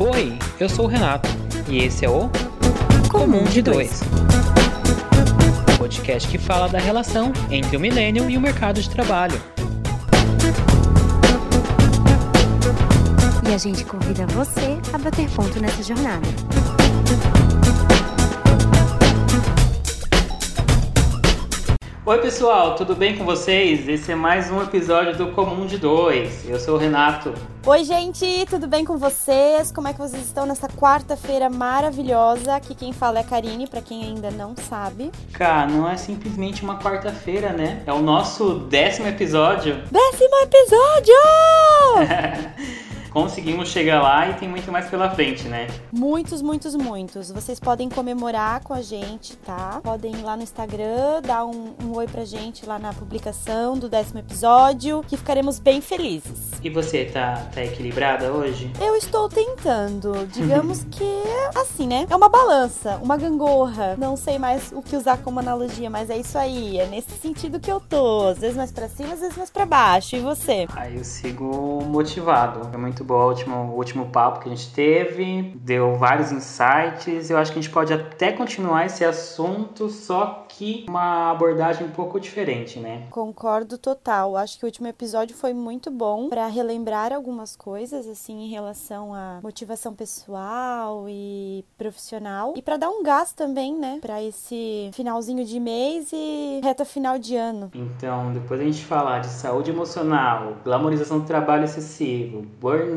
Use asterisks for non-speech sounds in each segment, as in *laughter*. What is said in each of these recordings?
Oi, eu sou o Renato e esse é o Comum de Dois. podcast que fala da relação entre o milênio e o mercado de trabalho. E a gente convida você a bater ponto nessa jornada. Oi pessoal, tudo bem com vocês? Esse é mais um episódio do Comum de Dois. Eu sou o Renato. Oi, gente, tudo bem com vocês? Como é que vocês estão nessa quarta-feira maravilhosa? Aqui quem fala é a Karine, para quem ainda não sabe. Cá, não é simplesmente uma quarta-feira, né? É o nosso décimo episódio. Décimo episódio! *laughs* Conseguimos chegar lá e tem muito mais pela frente, né? Muitos, muitos, muitos. Vocês podem comemorar com a gente, tá? Podem ir lá no Instagram, dar um, um oi pra gente lá na publicação do décimo episódio, que ficaremos bem felizes. E você, tá, tá equilibrada hoje? Eu estou tentando. Digamos que, assim, né? É uma balança, uma gangorra. Não sei mais o que usar como analogia, mas é isso aí. É nesse sentido que eu tô. Às vezes mais pra cima, às vezes mais pra baixo. E você? Aí eu sigo motivado. É muito bom o último, o último papo que a gente teve, deu vários insights. Eu acho que a gente pode até continuar esse assunto, só que uma abordagem um pouco diferente, né? Concordo total. Acho que o último episódio foi muito bom para relembrar algumas coisas assim em relação à motivação pessoal e profissional e para dar um gás também, né, para esse finalzinho de mês e reta final de ano. Então, depois a gente falar de saúde emocional, glamorização do trabalho excessivo, burnout,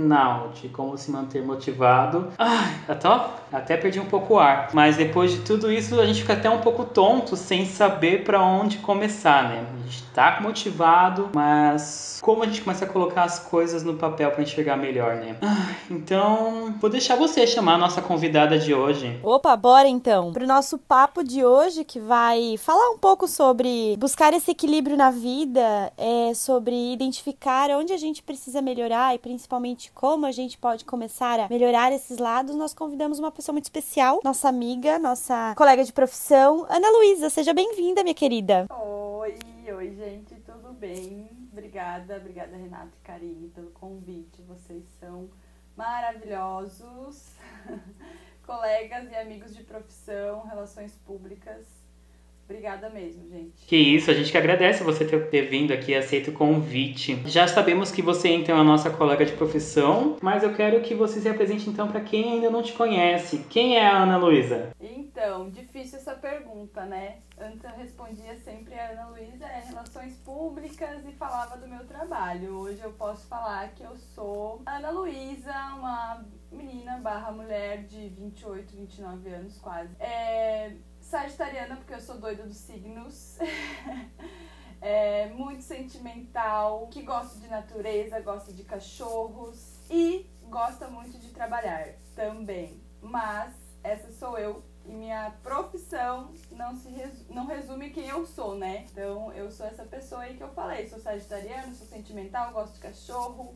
como se manter motivado. Ai, até, até perdi um pouco o ar. Mas depois de tudo isso, a gente fica até um pouco tonto sem saber para onde começar, né? A gente tá motivado, mas como a gente começa a colocar as coisas no papel para enxergar melhor, né? Ah, então, vou deixar você chamar a nossa convidada de hoje. Opa, bora então pro nosso papo de hoje que vai falar um pouco sobre buscar esse equilíbrio na vida, é sobre identificar onde a gente precisa melhorar e principalmente como a gente pode começar a melhorar esses lados. Nós convidamos uma pessoa muito especial, nossa amiga, nossa colega de profissão, Ana Luísa. Seja bem-vinda, minha querida. Oi, oi, gente, tudo bem? Obrigada, obrigada, Renata e Karine, pelo convite. Vocês são maravilhosos, *laughs* colegas e amigos de profissão, relações públicas. Obrigada mesmo, gente. Que isso, a gente que agradece você ter, ter vindo aqui, aceito o convite. Já sabemos que você então é a nossa colega de profissão, mas eu quero que você se apresente então para quem ainda não te conhece. Quem é a Ana Luísa? Então, difícil essa pergunta, né? Antes eu respondia sempre a Ana Luísa é Relações Públicas e falava do meu trabalho. Hoje eu posso falar que eu sou Ana Luísa, uma menina barra mulher de 28, 29 anos quase. É sagitariana, porque eu sou doida dos signos. *laughs* é, muito sentimental, que gosta de natureza, gosta de cachorros e gosta muito de trabalhar também. Mas essa sou eu e minha profissão não se resu não resume quem eu sou, né? Então eu sou essa pessoa aí que eu falei, sou sagitariana, sou sentimental, gosto de cachorro,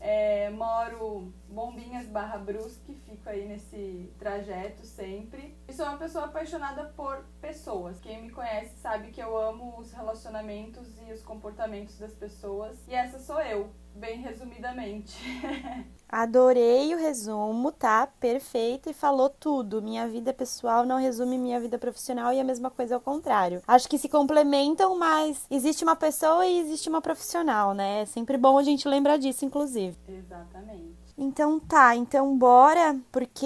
é, moro Bombinhas barra Brusque, fico aí nesse trajeto sempre. E sou uma pessoa apaixonada por pessoas. Quem me conhece sabe que eu amo os relacionamentos e os comportamentos das pessoas. E essa sou eu, bem resumidamente. *laughs* Adorei o resumo, tá? Perfeito e falou tudo. Minha vida pessoal não resume minha vida profissional e a mesma coisa ao contrário. Acho que se complementam, mas existe uma pessoa e existe uma profissional, né? É sempre bom a gente lembrar disso, inclusive. Exatamente. Então tá, então bora, porque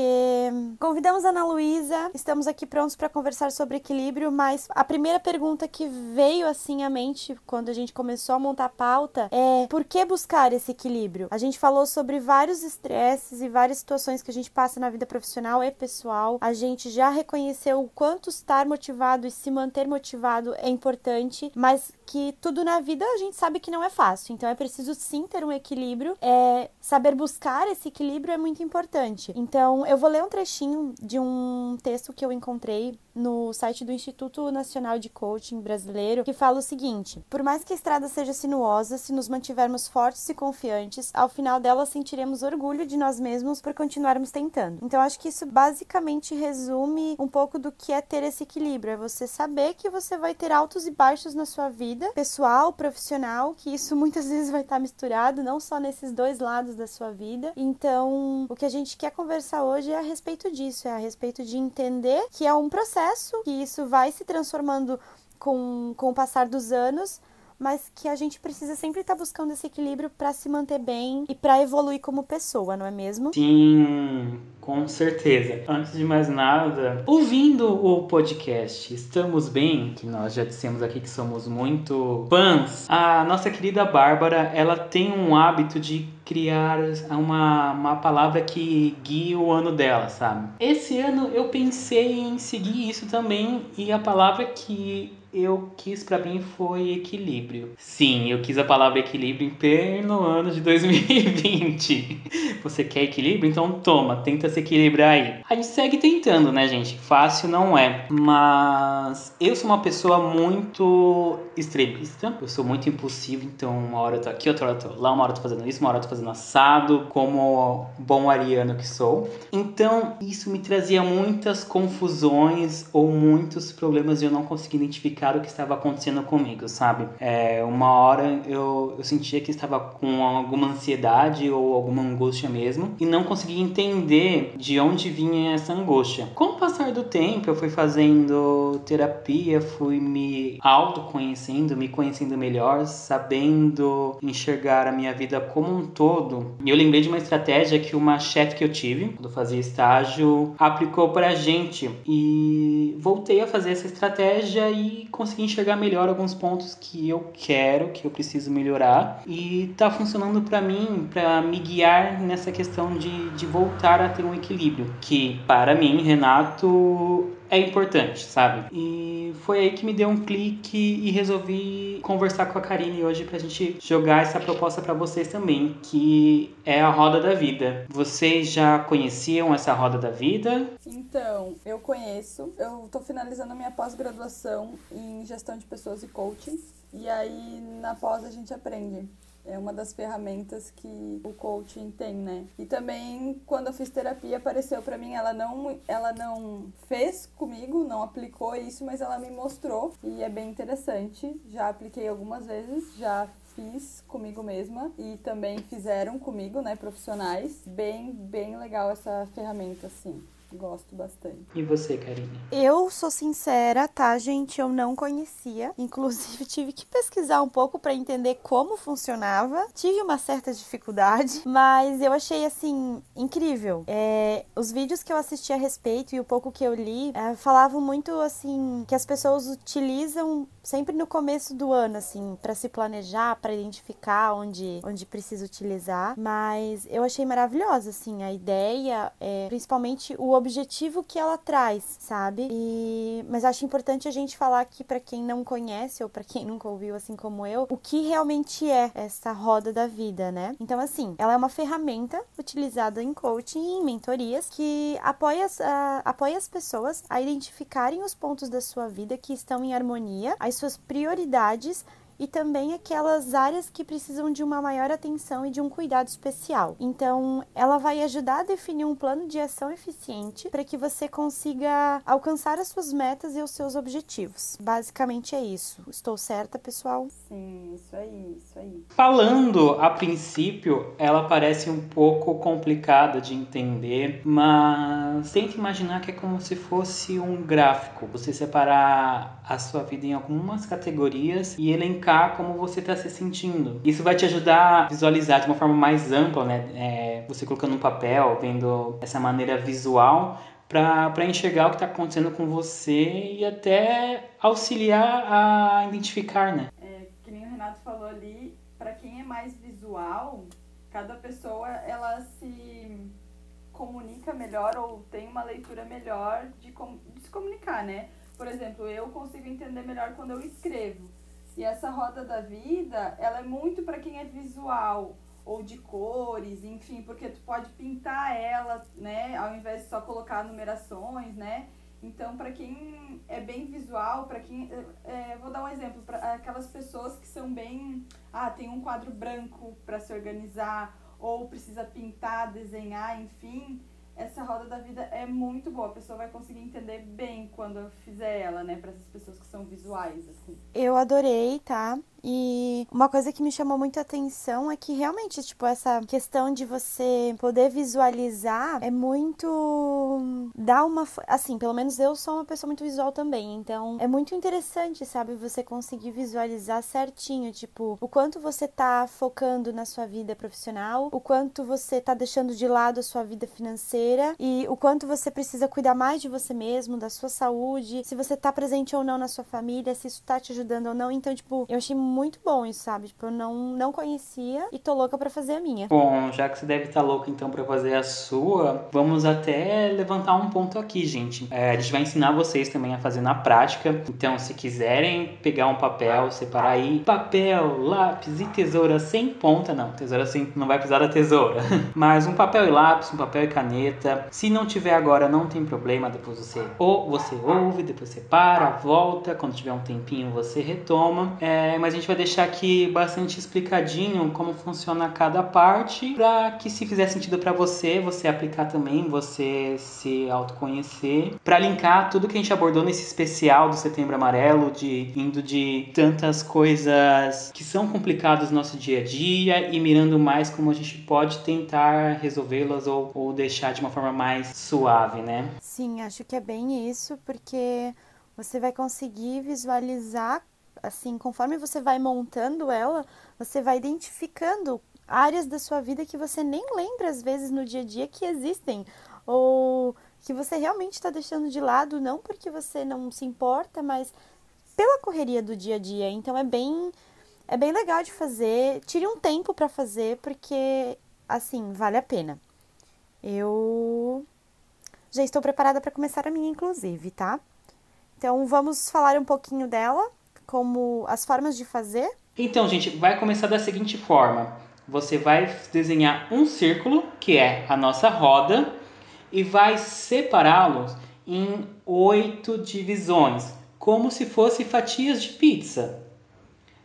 convidamos a Ana Luísa, estamos aqui prontos para conversar sobre equilíbrio, mas a primeira pergunta que veio assim à mente quando a gente começou a montar a pauta é por que buscar esse equilíbrio? A gente falou sobre vários estresses e várias situações que a gente passa na vida profissional e pessoal. A gente já reconheceu o quanto estar motivado e se manter motivado é importante, mas que tudo na vida a gente sabe que não é fácil. Então é preciso sim ter um equilíbrio, é saber buscar esse equilíbrio é muito importante. Então, eu vou ler um trechinho de um texto que eu encontrei no site do Instituto Nacional de Coaching Brasileiro, que fala o seguinte: Por mais que a estrada seja sinuosa, se nos mantivermos fortes e confiantes, ao final dela sentiremos orgulho de nós mesmos por continuarmos tentando. Então, acho que isso basicamente resume um pouco do que é ter esse equilíbrio: é você saber que você vai ter altos e baixos na sua vida, pessoal, profissional, que isso *laughs* muitas vezes vai estar misturado, não só nesses dois lados da sua vida, Então, o que a gente quer conversar hoje é a respeito disso, é a respeito de entender que é um processo, que isso vai se transformando com, com o passar dos anos, mas que a gente precisa sempre estar buscando esse equilíbrio para se manter bem e para evoluir como pessoa, não é mesmo? Sim, com certeza. Antes de mais nada, ouvindo o podcast Estamos Bem, que nós já dissemos aqui que somos muito fãs, a nossa querida Bárbara, ela tem um hábito de criar uma, uma palavra que guie o ano dela, sabe? Esse ano eu pensei em seguir isso também e a palavra que eu quis para mim foi equilíbrio. Sim, eu quis a palavra equilíbrio em pleno ano de 2020. Você quer equilíbrio? Então toma, tenta se equilibrar aí. A gente segue tentando, né, gente? Fácil não é. Mas eu sou uma pessoa muito extremista. Eu sou muito impulsivo, então uma hora eu tô aqui, outra hora eu tô lá, uma hora eu tô fazendo isso, uma hora eu tô fazendo assado, como bom ariano que sou. Então, isso me trazia muitas confusões ou muitos problemas e eu não conseguia identificar identificar o que estava acontecendo comigo, sabe? É, uma hora eu, eu sentia que estava com alguma ansiedade ou alguma angústia mesmo e não conseguia entender de onde vinha essa angústia. Com o passar do tempo, eu fui fazendo terapia, fui me autoconhecendo, me conhecendo melhor, sabendo enxergar a minha vida como um todo. E eu lembrei de uma estratégia que uma chefe que eu tive, quando fazia estágio, aplicou pra gente. E voltei a fazer essa estratégia e conseguir enxergar melhor alguns pontos que eu quero, que eu preciso melhorar. E tá funcionando para mim, para me guiar nessa questão de, de voltar a ter um equilíbrio. Que para mim, Renato, é importante, sabe? E foi aí que me deu um clique e resolvi conversar com a Karine hoje pra gente jogar essa proposta para vocês também, que é a roda da vida. Vocês já conheciam essa roda da vida? Então, eu conheço. Eu tô finalizando a minha pós-graduação em gestão de pessoas e coaching. E aí na pós a gente aprende é uma das ferramentas que o coaching tem, né? E também quando eu fiz terapia apareceu para mim, ela não ela não fez comigo, não aplicou isso, mas ela me mostrou e é bem interessante. Já apliquei algumas vezes, já fiz comigo mesma e também fizeram comigo, né, profissionais. Bem, bem legal essa ferramenta assim. Gosto bastante. E você, Karine? Eu sou sincera, tá, gente? Eu não conhecia. Inclusive, tive que pesquisar um pouco para entender como funcionava. Tive uma certa dificuldade, mas eu achei, assim, incrível. É, os vídeos que eu assisti a respeito e o pouco que eu li é, falavam muito, assim, que as pessoas utilizam sempre no começo do ano, assim, para se planejar, para identificar onde, onde precisa utilizar. Mas eu achei maravilhosa, assim, a ideia, é, principalmente o objetivo que ela traz, sabe? E mas acho importante a gente falar aqui para quem não conhece ou para quem *laughs* nunca ouviu assim como eu, o que realmente é essa roda da vida, né? Então assim, ela é uma ferramenta utilizada em coaching e em mentorias que apoia, uh, apoia as pessoas a identificarem os pontos da sua vida que estão em harmonia, as suas prioridades e também aquelas áreas que precisam de uma maior atenção e de um cuidado especial. Então, ela vai ajudar a definir um plano de ação eficiente para que você consiga alcançar as suas metas e os seus objetivos. Basicamente é isso. Estou certa, pessoal? Sim, isso aí, isso aí. Falando a princípio, ela parece um pouco complicada de entender, mas tente imaginar que é como se fosse um gráfico. Você separar a sua vida em algumas categorias e elencar como você está se sentindo. Isso vai te ajudar a visualizar de uma forma mais ampla, né? É, você colocando no papel, vendo essa maneira visual para enxergar o que está acontecendo com você e até auxiliar a identificar, né? É, que nem o Renato falou ali, para quem é mais visual, cada pessoa ela se comunica melhor ou tem uma leitura melhor de, de se comunicar, né? Por exemplo, eu consigo entender melhor quando eu escrevo. E essa roda da vida, ela é muito para quem é visual ou de cores, enfim, porque tu pode pintar ela, né, ao invés de só colocar numerações, né? Então, para quem é bem visual, para quem. É, vou dar um exemplo, para aquelas pessoas que são bem. Ah, tem um quadro branco para se organizar, ou precisa pintar, desenhar, enfim essa roda da vida é muito boa. A pessoa vai conseguir entender bem quando eu fizer ela, né? Para essas pessoas que são visuais, assim. Eu adorei, tá? E uma coisa que me chamou muito a atenção é que realmente, tipo, essa questão de você poder visualizar é muito. dá uma. Assim, pelo menos eu sou uma pessoa muito visual também. Então é muito interessante, sabe? Você conseguir visualizar certinho, tipo, o quanto você tá focando na sua vida profissional, o quanto você tá deixando de lado a sua vida financeira e o quanto você precisa cuidar mais de você mesmo, da sua saúde, se você tá presente ou não na sua família, se isso tá te ajudando ou não. Então, tipo, eu achei muito bom isso, sabe? Tipo, eu não, não conhecia e tô louca para fazer a minha. Bom, já que você deve estar tá louca então para fazer a sua, vamos até levantar um ponto aqui, gente. É, a gente vai ensinar vocês também a fazer na prática. Então, se quiserem pegar um papel, separar aí papel, lápis e tesoura sem ponta, não, tesoura sem não vai precisar da tesoura, *laughs* mas um papel e lápis, um papel e caneta. Se não tiver agora, não tem problema, depois você ou você ouve, depois você para, volta, quando tiver um tempinho você retoma. É, mas a gente vai deixar aqui bastante explicadinho como funciona cada parte, para que se fizer sentido para você, você aplicar também, você se autoconhecer, para linkar tudo que a gente abordou nesse especial do Setembro Amarelo, de indo de tantas coisas que são complicadas no nosso dia a dia e mirando mais como a gente pode tentar resolvê-las ou, ou deixar de uma forma mais suave, né? Sim, acho que é bem isso, porque você vai conseguir visualizar assim, conforme você vai montando ela, você vai identificando áreas da sua vida que você nem lembra às vezes no dia a dia que existem ou que você realmente está deixando de lado, não porque você não se importa, mas pela correria do dia a dia. Então é bem é bem legal de fazer. Tire um tempo para fazer porque assim, vale a pena. Eu já estou preparada para começar a minha inclusive, tá? Então vamos falar um pouquinho dela como as formas de fazer? Então, gente, vai começar da seguinte forma: você vai desenhar um círculo, que é a nossa roda, e vai separá-los em oito divisões, como se fossem fatias de pizza.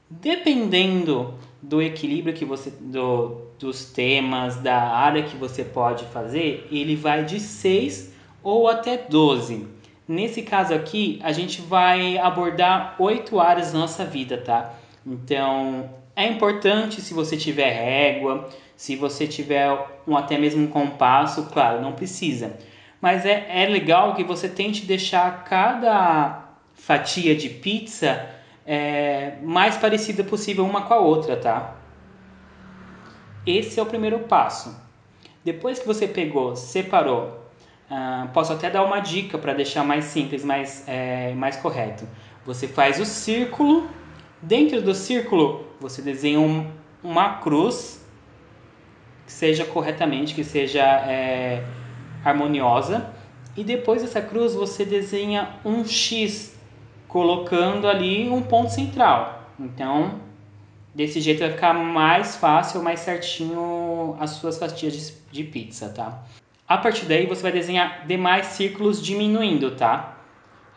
Dependendo do equilíbrio que você do, dos temas, da área que você pode fazer, ele vai de 6 ou até 12. Nesse caso aqui, a gente vai abordar oito áreas da nossa vida, tá? Então, é importante se você tiver régua, se você tiver um, até mesmo um compasso, claro, não precisa. Mas é, é legal que você tente deixar cada fatia de pizza é, mais parecida possível uma com a outra, tá? Esse é o primeiro passo. Depois que você pegou, separou Uh, posso até dar uma dica para deixar mais simples, mais, é, mais correto. Você faz o círculo, dentro do círculo você desenha um, uma cruz que seja corretamente, que seja é, harmoniosa, e depois dessa cruz você desenha um X, colocando ali um ponto central. Então, desse jeito vai ficar mais fácil, mais certinho as suas fatias de, de pizza, tá? A partir daí você vai desenhar demais círculos diminuindo, tá?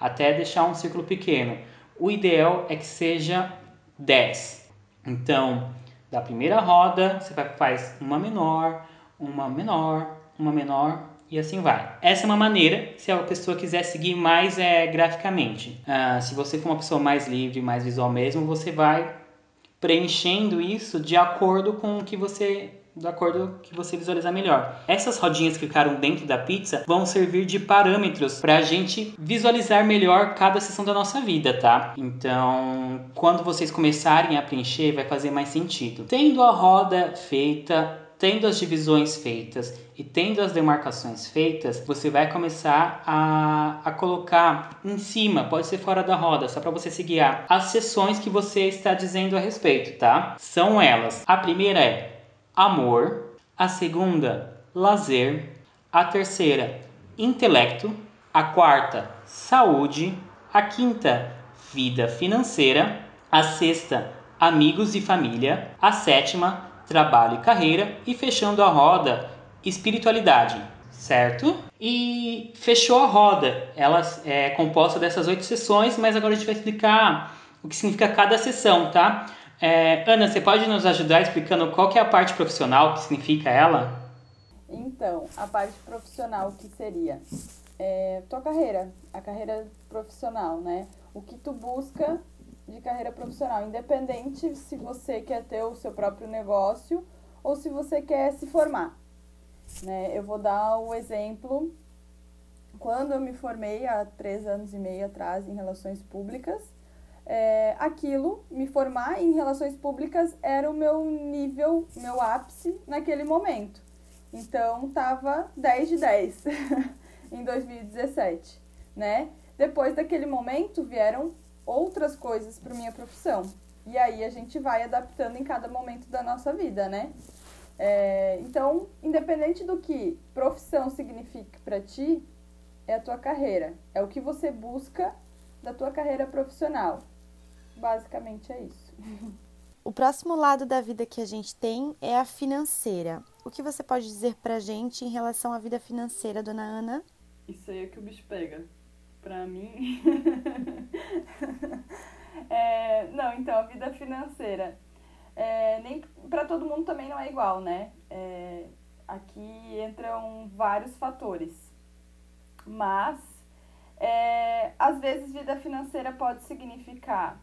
Até deixar um círculo pequeno. O ideal é que seja 10. Então, da primeira roda, você faz uma menor, uma menor, uma menor e assim vai. Essa é uma maneira, se a pessoa quiser seguir mais é, graficamente. Ah, se você for uma pessoa mais livre, mais visual mesmo, você vai preenchendo isso de acordo com o que você de acordo que você visualizar melhor. Essas rodinhas que ficaram dentro da pizza vão servir de parâmetros para a gente visualizar melhor cada sessão da nossa vida, tá? Então, quando vocês começarem a preencher, vai fazer mais sentido. Tendo a roda feita, tendo as divisões feitas e tendo as demarcações feitas, você vai começar a, a colocar em cima, pode ser fora da roda, só para você se guiar, as sessões que você está dizendo a respeito, tá? São elas. A primeira é amor, a segunda, lazer, a terceira, intelecto, a quarta, saúde, a quinta, vida financeira, a sexta, amigos e família, a sétima, trabalho e carreira e fechando a roda, espiritualidade, certo? E fechou a roda. Ela é composta dessas oito sessões, mas agora a gente vai explicar o que significa cada sessão, tá? É, Ana, você pode nos ajudar explicando qual que é a parte profissional, que significa ela? Então, a parte profissional que seria é, tua carreira, a carreira profissional, né? O que tu busca de carreira profissional, independente se você quer ter o seu próprio negócio ou se você quer se formar. Né? Eu vou dar o exemplo. Quando eu me formei há três anos e meio atrás em relações públicas, é, aquilo, me formar em relações públicas, era o meu nível, meu ápice naquele momento. Então, tava 10 de 10 *laughs* em 2017, né? Depois daquele momento, vieram outras coisas para minha profissão. E aí a gente vai adaptando em cada momento da nossa vida, né? É, então, independente do que profissão signifique para ti, é a tua carreira. É o que você busca da tua carreira profissional. Basicamente é isso. *laughs* O próximo lado da vida que a gente tem é a financeira. O que você pode dizer pra gente em relação à vida financeira, dona Ana? Isso aí é que o bicho pega. Pra mim. *laughs* é, não, então, a vida financeira. É, nem para todo mundo também não é igual, né? É, aqui entram vários fatores. Mas, é, às vezes, vida financeira pode significar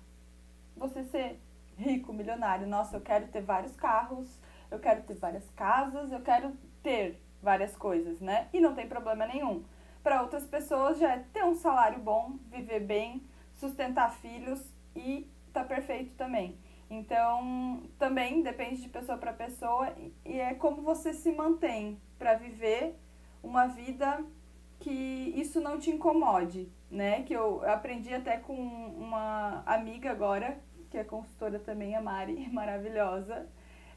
você ser rico, milionário. Nossa, eu quero ter vários carros, eu quero ter várias casas, eu quero ter várias coisas, né? E não tem problema nenhum. Para outras pessoas já é ter um salário bom, viver bem, sustentar filhos e tá perfeito também. Então, também depende de pessoa para pessoa e é como você se mantém para viver uma vida que isso não te incomode, né? Que eu aprendi até com uma amiga agora que é consultora também, a Mari, *laughs* maravilhosa,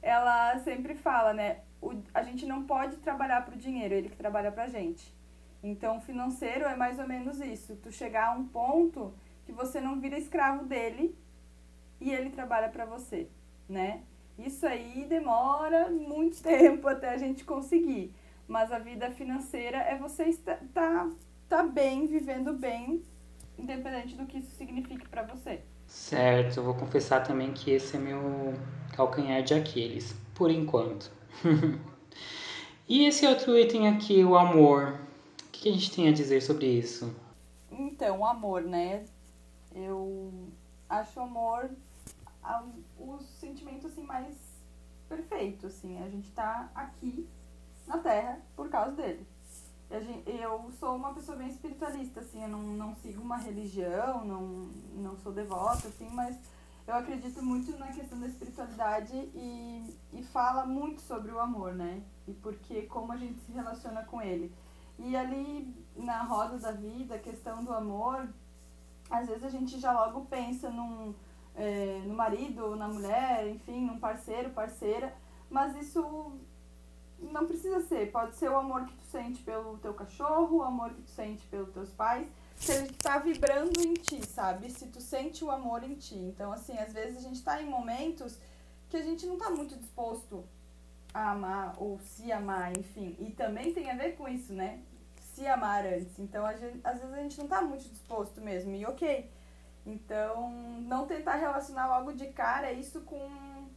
ela sempre fala, né? O, a gente não pode trabalhar para o dinheiro, ele que trabalha para a gente. Então, financeiro é mais ou menos isso. Tu chegar a um ponto que você não vira escravo dele e ele trabalha para você, né? Isso aí demora muito *laughs* tempo até a gente conseguir. Mas a vida financeira é você estar tá, tá bem, vivendo bem, independente do que isso signifique para você. Certo, eu vou confessar também que esse é meu calcanhar de Aquiles, por enquanto. *laughs* e esse outro item aqui, o amor. O que a gente tem a dizer sobre isso? Então, o amor, né? Eu acho amor o sentimento assim mais perfeito, assim. A gente tá aqui na Terra por causa dele eu sou uma pessoa bem espiritualista, assim, eu não, não sigo uma religião, não, não sou devota, assim, mas eu acredito muito na questão da espiritualidade e, e fala muito sobre o amor, né? E porque como a gente se relaciona com ele. E ali na roda da vida, a questão do amor, às vezes a gente já logo pensa num, é, no marido, na mulher, enfim, num parceiro, parceira, mas isso não precisa ser, pode ser o amor que tu sente pelo teu cachorro, o amor que tu sente pelos teus pais, se ele tá vibrando em ti, sabe? Se tu sente o amor em ti. Então, assim, às vezes a gente tá em momentos que a gente não tá muito disposto a amar ou se amar, enfim. E também tem a ver com isso, né? Se amar antes. Então, gente, às vezes a gente não tá muito disposto mesmo. E ok. Então, não tentar relacionar logo de cara isso com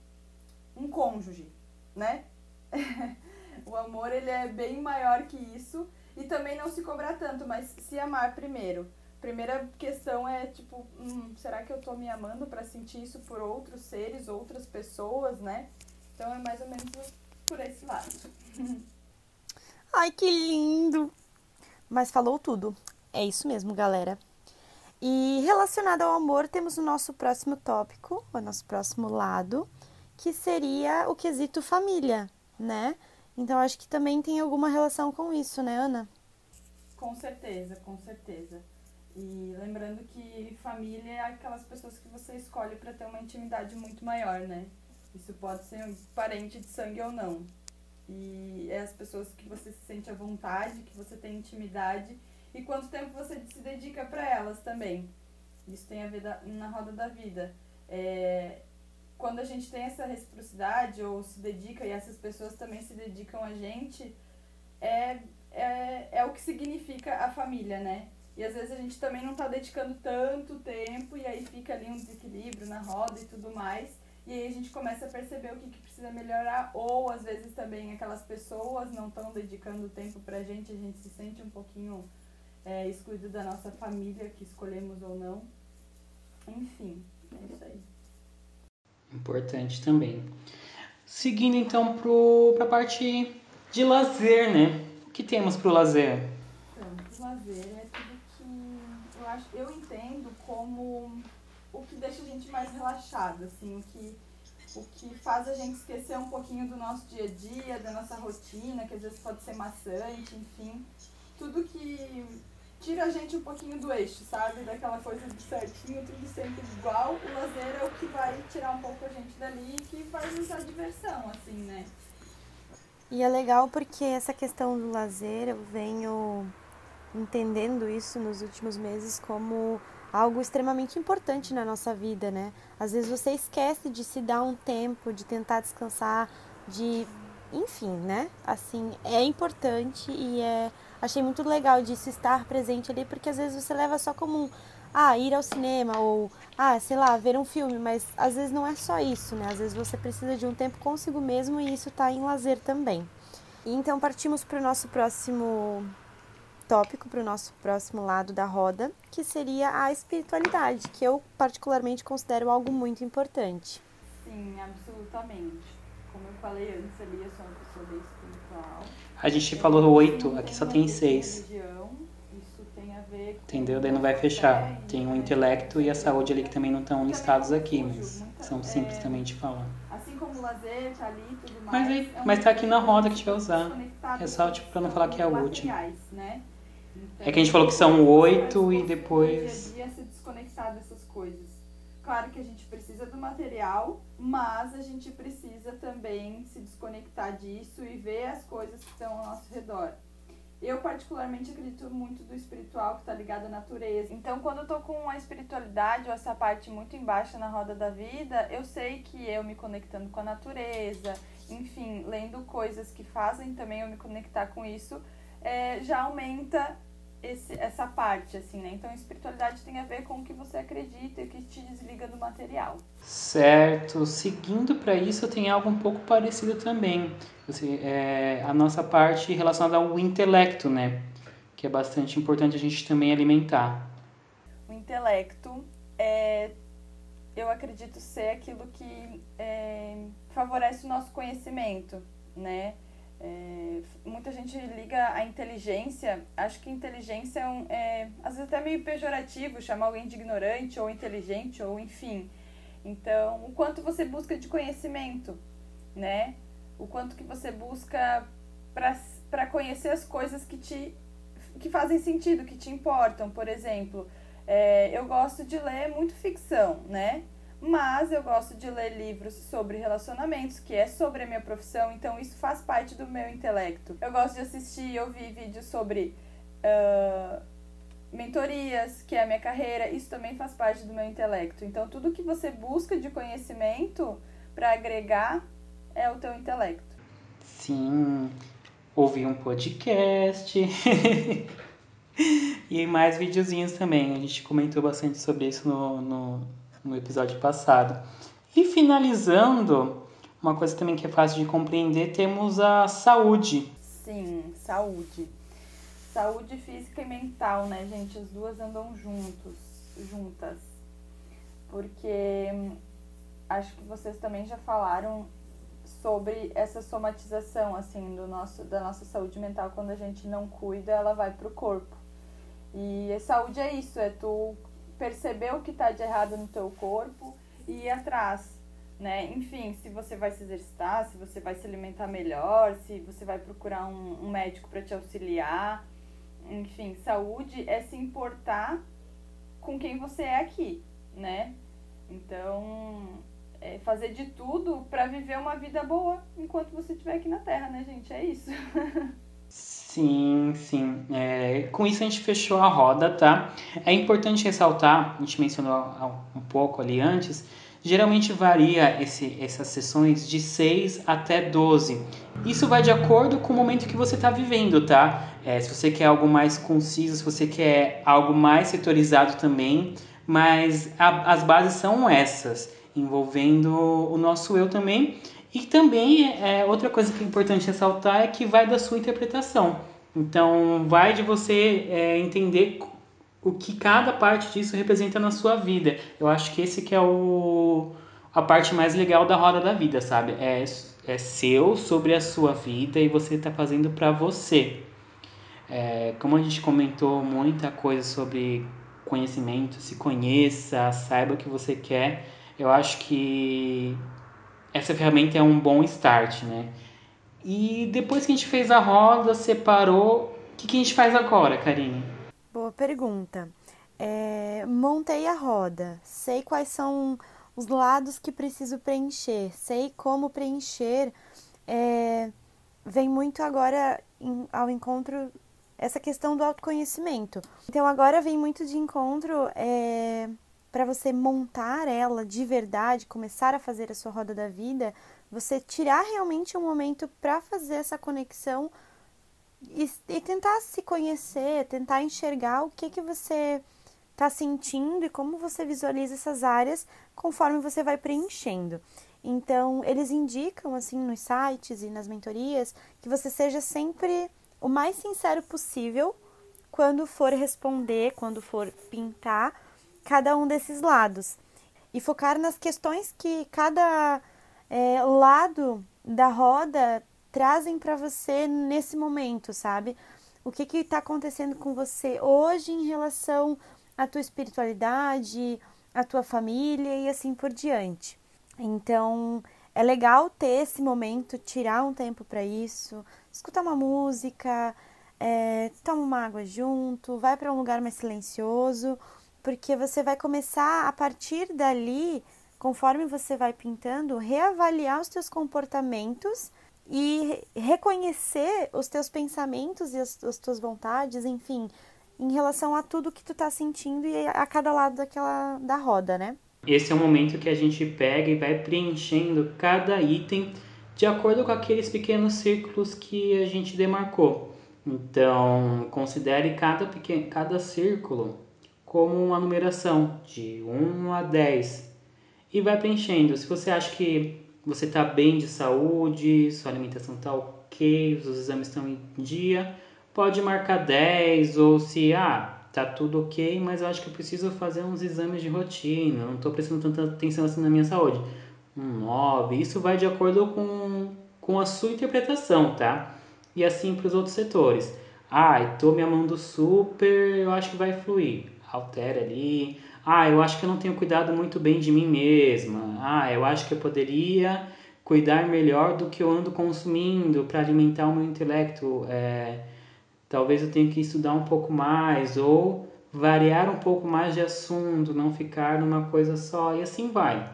um cônjuge, né? *laughs* O amor, ele é bem maior que isso. E também não se cobrar tanto, mas se amar primeiro. Primeira questão é, tipo, hum, será que eu tô me amando para sentir isso por outros seres, outras pessoas, né? Então é mais ou menos por esse lado. *laughs* Ai, que lindo! Mas falou tudo. É isso mesmo, galera. E relacionado ao amor, temos o nosso próximo tópico, o nosso próximo lado, que seria o quesito família, né? Então acho que também tem alguma relação com isso, né, Ana? Com certeza, com certeza. E lembrando que família é aquelas pessoas que você escolhe para ter uma intimidade muito maior, né? Isso pode ser um parente de sangue ou não. E é as pessoas que você se sente à vontade, que você tem intimidade e quanto tempo você se dedica para elas também. Isso tem a ver da, na roda da vida. É, quando a gente tem essa reciprocidade ou se dedica e essas pessoas também se dedicam a gente, é, é, é o que significa a família, né? E às vezes a gente também não tá dedicando tanto tempo e aí fica ali um desequilíbrio na roda e tudo mais. E aí a gente começa a perceber o que, que precisa melhorar, ou às vezes também aquelas pessoas não estão dedicando tempo pra gente, a gente se sente um pouquinho é, excluído da nossa família, que escolhemos ou não. Enfim. É isso aí. Importante também. Seguindo então para a parte de lazer, né? O que temos para o lazer? Então, o lazer é tudo que eu acho, eu entendo como o que deixa a gente mais relaxado, assim, o que o que faz a gente esquecer um pouquinho do nosso dia a dia, da nossa rotina, que às vezes pode ser maçante, enfim. Tudo que tira a gente um pouquinho do eixo, sabe? Daquela coisa de certinho, tudo sempre igual. O lazer é o que vai tirar um pouco a gente dali e que vai nos dar diversão, assim, né? E é legal porque essa questão do lazer eu venho entendendo isso nos últimos meses como algo extremamente importante na nossa vida, né? Às vezes você esquece de se dar um tempo, de tentar descansar, de enfim, né? Assim, é importante e é achei muito legal disso estar presente ali, porque às vezes você leva só como um ah, ir ao cinema ou ah, sei lá, ver um filme, mas às vezes não é só isso, né? Às vezes você precisa de um tempo consigo mesmo e isso está em lazer também. Então partimos para o nosso próximo tópico, para o nosso próximo lado da roda, que seria a espiritualidade, que eu particularmente considero algo muito importante. Sim, absolutamente. Como eu falei antes ali, eu sou uma pessoa bem espiritual. A gente falou oito, aqui só tem seis. Entendeu? Daí não vai fechar. Tem o intelecto e a saúde ali que também não estão listados aqui, mas são simples também de falar. Assim como o lazer tá ali tudo mais. Mas, aí, é mas tá aqui na roda que a gente vai usar. É só tipo pra não falar que é a última. Né? Então, É que a gente falou que são oito faz e depois- se desconectar dessas coisas. Claro que a gente precisa do material, mas a gente precisa também se desconectar disso e ver as coisas que estão ao nosso redor. Eu, particularmente, acredito muito do espiritual que está ligado à natureza. Então, quando eu tô com a espiritualidade ou essa parte muito embaixo na roda da vida, eu sei que eu me conectando com a natureza, enfim, lendo coisas que fazem também eu me conectar com isso, é, já aumenta esse, essa parte, assim, né? Então, espiritualidade tem a ver com o que você acredita e o que te desliga do material. Certo. Seguindo para isso, tem algo um pouco parecido também. Assim, é, a nossa parte relacionada ao intelecto, né? Que é bastante importante a gente também alimentar. O intelecto é, eu acredito ser aquilo que é, favorece o nosso conhecimento, né? É, muita gente liga a inteligência, acho que inteligência é, um, é às vezes até meio pejorativo chamar alguém de ignorante ou inteligente ou enfim. Então, o quanto você busca de conhecimento, né? O quanto que você busca para conhecer as coisas que te que fazem sentido, que te importam. Por exemplo, é, eu gosto de ler muito ficção, né? Mas eu gosto de ler livros sobre relacionamentos, que é sobre a minha profissão, então isso faz parte do meu intelecto. Eu gosto de assistir e ouvir vídeos sobre uh, mentorias, que é a minha carreira, isso também faz parte do meu intelecto. Então tudo que você busca de conhecimento para agregar é o teu intelecto. Sim, ouvir um podcast *laughs* e mais videozinhos também. A gente comentou bastante sobre isso no, no, no episódio passado. E finalizando, uma coisa também que é fácil de compreender, temos a saúde. Sim, saúde. Saúde física e mental, né, gente? As duas andam juntos, juntas. Porque hum, acho que vocês também já falaram sobre essa somatização, assim, do nosso, da nossa saúde mental. Quando a gente não cuida, ela vai pro corpo. E saúde é isso, é tu perceber o que tá de errado no teu corpo e ir atrás, né? Enfim, se você vai se exercitar, se você vai se alimentar melhor, se você vai procurar um, um médico para te auxiliar. Enfim, saúde é se importar com quem você é aqui, né? Então, é fazer de tudo para viver uma vida boa enquanto você estiver aqui na Terra, né, gente? É isso. *laughs* Sim, sim. É, com isso a gente fechou a roda, tá? É importante ressaltar, a gente mencionou um pouco ali antes, geralmente varia esse, essas sessões de 6 até 12. Isso vai de acordo com o momento que você está vivendo, tá? É, se você quer algo mais conciso, se você quer algo mais setorizado também, mas a, as bases são essas, envolvendo o nosso eu também. E também é, outra coisa que é importante ressaltar é que vai da sua interpretação. Então vai de você é, entender o que cada parte disso representa na sua vida. Eu acho que esse que é o a parte mais legal da roda da vida, sabe? É, é seu sobre a sua vida e você está fazendo para você. É, como a gente comentou muita coisa sobre conhecimento, se conheça, saiba o que você quer. Eu acho que essa ferramenta é um bom start, né? E depois que a gente fez a roda, separou, o que, que a gente faz agora, Karine? Boa pergunta. É, montei a roda, sei quais são os lados que preciso preencher, sei como preencher. É, vem muito agora em, ao encontro essa questão do autoconhecimento. Então agora vem muito de encontro é, para você montar ela de verdade, começar a fazer a sua roda da vida, você tirar realmente um momento para fazer essa conexão e, e, tentar se conhecer, tentar enxergar o que que você está sentindo e como você visualiza essas áreas conforme você vai preenchendo. Então, eles indicam assim nos sites e nas mentorias que você seja sempre o mais sincero possível quando for responder, quando for pintar cada um desses lados. E focar nas questões que cada é, lado da roda trazem para você nesse momento, sabe? O que está acontecendo com você hoje em relação à tua espiritualidade, à tua família e assim por diante. Então, é legal ter esse momento, tirar um tempo para isso, escutar uma música, é, toma uma água junto, vai para um lugar mais silencioso, porque você vai começar a partir dali, conforme você vai pintando, reavaliar os teus comportamentos e reconhecer os teus pensamentos e as, as tuas vontades, enfim, em relação a tudo que tu tá sentindo e a cada lado daquela da roda, né? Esse é o momento que a gente pega e vai preenchendo cada item de acordo com aqueles pequenos círculos que a gente demarcou. Então, considere cada, pequeno, cada círculo como uma numeração de 1 a 10 e vai preenchendo. Se você acha que você está bem de saúde, sua alimentação está ok, os exames estão em dia, pode marcar 10 ou se ah, tá tudo ok, mas eu acho que eu preciso fazer uns exames de rotina, não estou prestando tanta atenção assim na minha saúde um 9. Isso vai de acordo com, com a sua interpretação, tá? E assim para os outros setores. Ah, estou me amando super, eu acho que vai fluir. Altera ali. Ah, eu acho que eu não tenho cuidado muito bem de mim mesma. Ah, eu acho que eu poderia cuidar melhor do que eu ando consumindo para alimentar o meu intelecto. É, talvez eu tenha que estudar um pouco mais ou variar um pouco mais de assunto, não ficar numa coisa só e assim vai.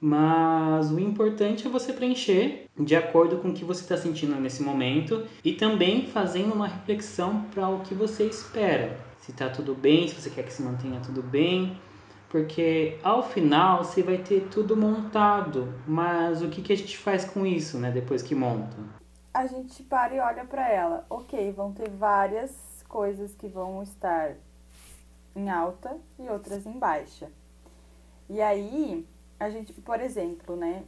Mas o importante é você preencher de acordo com o que você está sentindo nesse momento e também fazendo uma reflexão para o que você espera. Se está tudo bem, se você quer que se mantenha tudo bem, porque ao final você vai ter tudo montado. Mas o que, que a gente faz com isso, né, depois que monta? A gente para e olha para ela. Ok, vão ter várias coisas que vão estar em alta e outras em baixa. E aí a gente, por exemplo, né,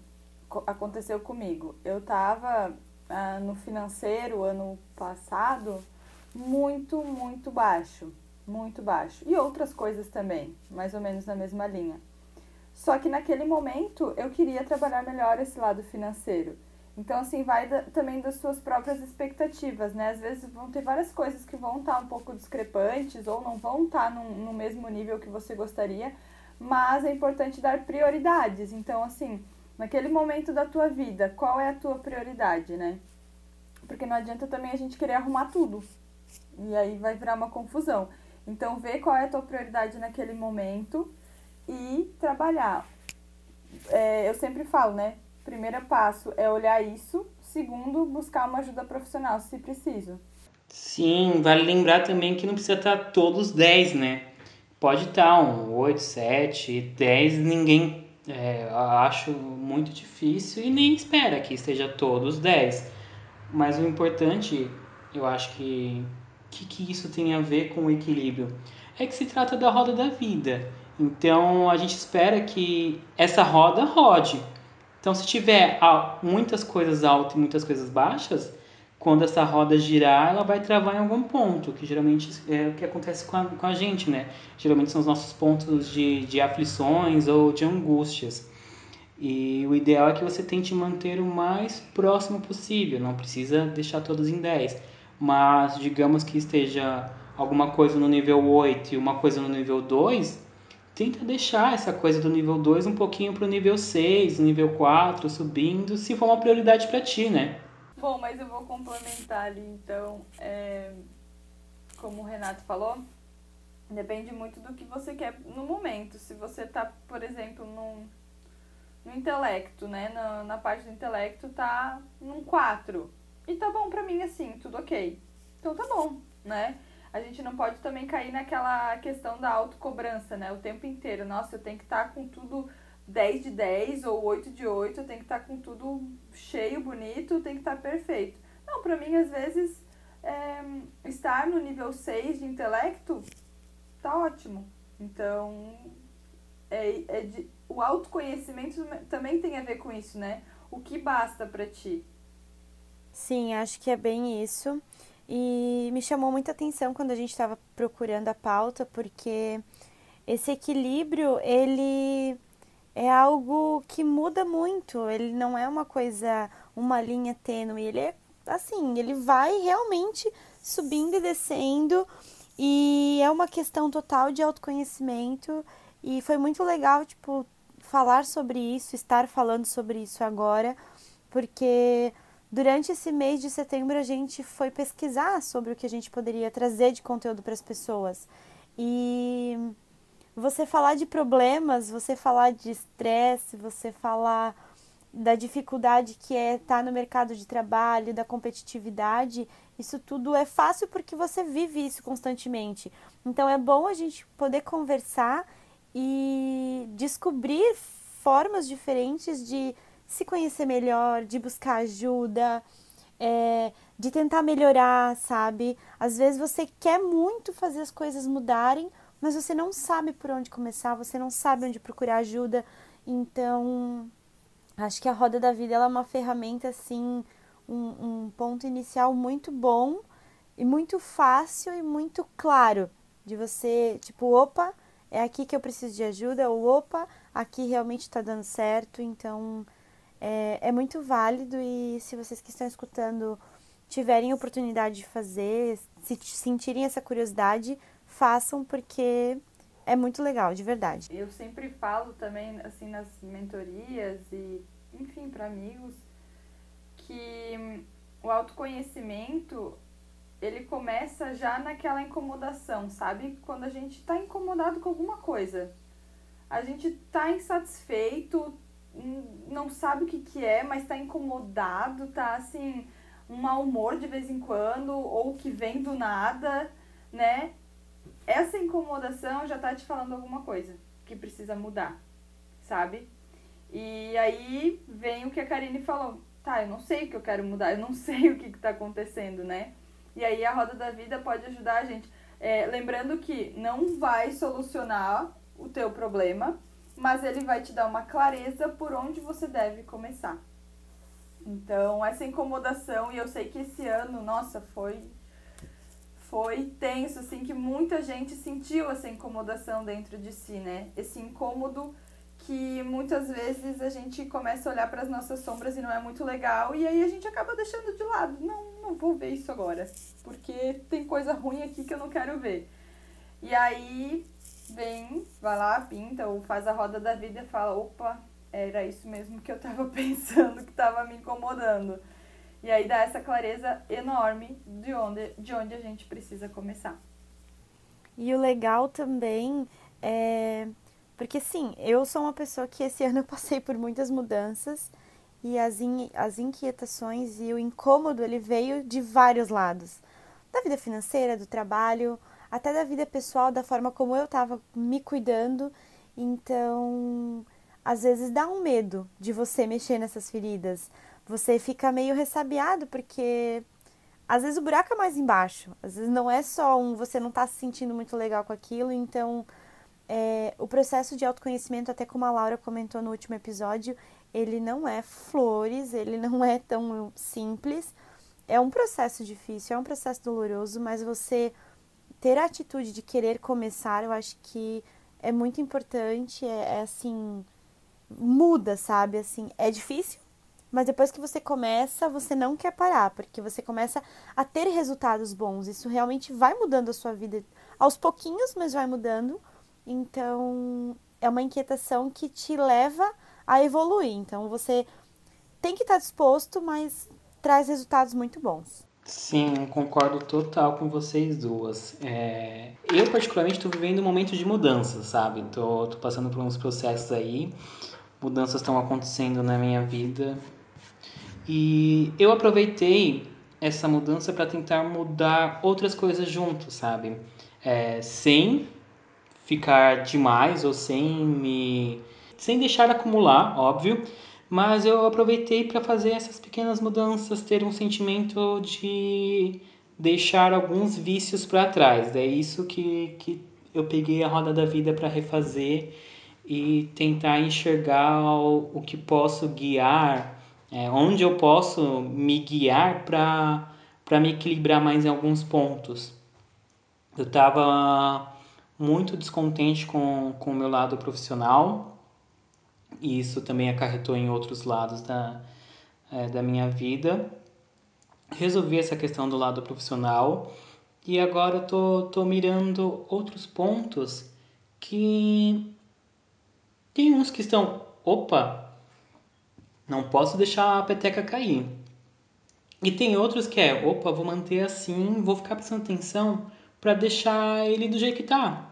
aconteceu comigo. Eu tava ah, no financeiro ano passado muito, muito baixo, muito baixo. E outras coisas também, mais ou menos na mesma linha. Só que naquele momento eu queria trabalhar melhor esse lado financeiro. Então, assim, vai da, também das suas próprias expectativas, né? Às vezes vão ter várias coisas que vão estar tá um pouco discrepantes ou não vão estar tá no, mesmo nível que você gostaria, mas é importante dar prioridades. Então, assim, naquele momento da tua vida, qual é a tua prioridade, né? Porque não adianta também a gente querer arrumar tudo. E aí vai virar uma confusão. Então, vê qual é a tua prioridade naquele momento e trabalhar. É, eu sempre falo, né? Primeiro passo é olhar isso. Segundo, buscar uma ajuda profissional, se preciso. Sim, vale lembrar também que não precisa estar todos 10, né? pode estar um 8, 7, 10, ninguém é, acho muito difícil e nem espera que esteja todos 10. Mas o importante, eu acho que, que, que isso tem a ver com o equilíbrio, é que se trata da roda da vida. Então a gente espera que essa roda rode. Então se tiver muitas coisas altas e muitas coisas baixas, quando essa roda girar, ela vai travar em algum ponto, que geralmente é o que acontece com a, com a gente, né? Geralmente são os nossos pontos de, de aflições ou de angústias. E o ideal é que você tente manter o mais próximo possível, não precisa deixar todos em 10. Mas digamos que esteja alguma coisa no nível 8 e uma coisa no nível 2, tenta deixar essa coisa do nível 2 um pouquinho para o nível 6, nível 4, subindo, se for uma prioridade para ti, né? Bom, mas eu vou complementar ali, então, é, como o Renato falou, depende muito do que você quer no momento. Se você tá, por exemplo, num no intelecto, né? Na, na parte do intelecto tá num 4. E tá bom pra mim assim, tudo ok. Então tá bom, né? A gente não pode também cair naquela questão da autocobrança, né? O tempo inteiro. Nossa, eu tenho que estar tá com tudo 10 de 10 ou 8 de 8, eu tenho que estar tá com tudo cheio, bonito, tem que estar tá perfeito. Não, pra mim, às vezes, é, estar no nível 6 de intelecto tá ótimo. Então, é, é de, o autoconhecimento também tem a ver com isso, né? O que basta para ti? Sim, acho que é bem isso. E me chamou muita atenção quando a gente estava procurando a pauta, porque esse equilíbrio, ele é algo que muda muito, ele não é uma coisa, uma linha tênue, ele é assim, ele vai realmente subindo e descendo, e é uma questão total de autoconhecimento, e foi muito legal, tipo, falar sobre isso, estar falando sobre isso agora, porque durante esse mês de setembro a gente foi pesquisar sobre o que a gente poderia trazer de conteúdo para as pessoas. E você falar de problemas, você falar de estresse, você falar da dificuldade que é estar tá no mercado de trabalho, da competitividade, isso tudo é fácil porque você vive isso constantemente. Então é bom a gente poder conversar e descobrir formas diferentes de se conhecer melhor, de buscar ajuda, é, de tentar melhorar, sabe? Às vezes você quer muito fazer as coisas mudarem, mas você não sabe por onde começar, você não sabe onde procurar ajuda. Então, acho que a roda da vida é uma ferramenta assim, um, um ponto inicial muito bom e muito fácil e muito claro de você, tipo, opa, é aqui que eu preciso de ajuda, ou opa, aqui realmente está dando certo, então é, é muito válido e se vocês que estão escutando tiverem oportunidade de fazer, se sentirem essa curiosidade, façam porque é muito legal, de verdade. Eu sempre falo também, assim, nas mentorias e, enfim, para amigos, que o autoconhecimento ele começa já naquela incomodação, sabe? Quando a gente está incomodado com alguma coisa. A gente está insatisfeito, não sabe o que, que é, mas está incomodado, tá assim, um mau humor de vez em quando, ou que vem do nada, né? Essa incomodação já tá te falando alguma coisa que precisa mudar, sabe? E aí vem o que a Karine falou. Tá, eu não sei o que eu quero mudar, eu não *laughs* sei o que, que tá acontecendo, né? E aí a roda da vida pode ajudar a gente. É, lembrando que não vai solucionar o teu problema, mas ele vai te dar uma clareza por onde você deve começar. Então, essa incomodação, e eu sei que esse ano, nossa, foi foi tenso, assim, que muita gente sentiu essa incomodação dentro de si, né? Esse incômodo que muitas vezes a gente começa a olhar para as nossas sombras e não é muito legal e aí a gente acaba deixando de lado. Não, não vou ver isso agora, porque tem coisa ruim aqui que eu não quero ver. E aí vem, vai lá, pinta ou faz a roda da vida e fala: opa, era isso mesmo que eu estava *laughs* pensando, que estava me incomodando. E aí dá essa clareza enorme de onde, de onde a gente precisa começar. E o legal também é porque sim, eu sou uma pessoa que esse *laughs* ano eu passei por muitas mudanças e as, in, as inquietações e o incômodo ele veio de vários lados. Da vida financeira, do trabalho, até da vida pessoal, da forma como eu estava me cuidando. Então, às vezes dá um medo de você mexer nessas feridas. Você fica meio ressabiado porque às vezes o buraco é mais embaixo. Às vezes não é só um você não está se sentindo muito legal com aquilo, então é, o processo de autoconhecimento, até como a Laura comentou no último episódio, ele não é flores, ele não é tão simples. é um processo difícil, é um processo doloroso, mas você ter a atitude de querer começar, eu acho que é muito importante, é, é assim, muda, sabe? Assim, é difícil, mas depois que você começa, você não quer parar, porque você começa a ter resultados bons. Isso realmente vai mudando a sua vida aos pouquinhos, mas vai mudando. Então, é uma inquietação que te leva a evoluir. Então, você tem que estar disposto, mas traz resultados muito bons. Sim, concordo total com vocês duas. É... Eu, particularmente, estou vivendo um momento de mudança, sabe? Tô passando por uns processos aí, mudanças estão acontecendo na minha vida. E eu aproveitei essa mudança para tentar mudar outras coisas junto, sabe? É, sem ficar demais ou sem me. sem deixar acumular, óbvio mas eu aproveitei para fazer essas pequenas mudanças, ter um sentimento de deixar alguns vícios para trás. É isso que, que eu peguei a roda da vida para refazer e tentar enxergar o, o que posso guiar, é, onde eu posso me guiar para me equilibrar mais em alguns pontos. Eu estava muito descontente com, com o meu lado profissional, e isso também acarretou em outros lados da, é, da minha vida. Resolvi essa questão do lado profissional e agora tô, tô mirando outros pontos que tem uns que estão, opa, não posso deixar a peteca cair. E tem outros que é, opa, vou manter assim, vou ficar prestando atenção para deixar ele do jeito que tá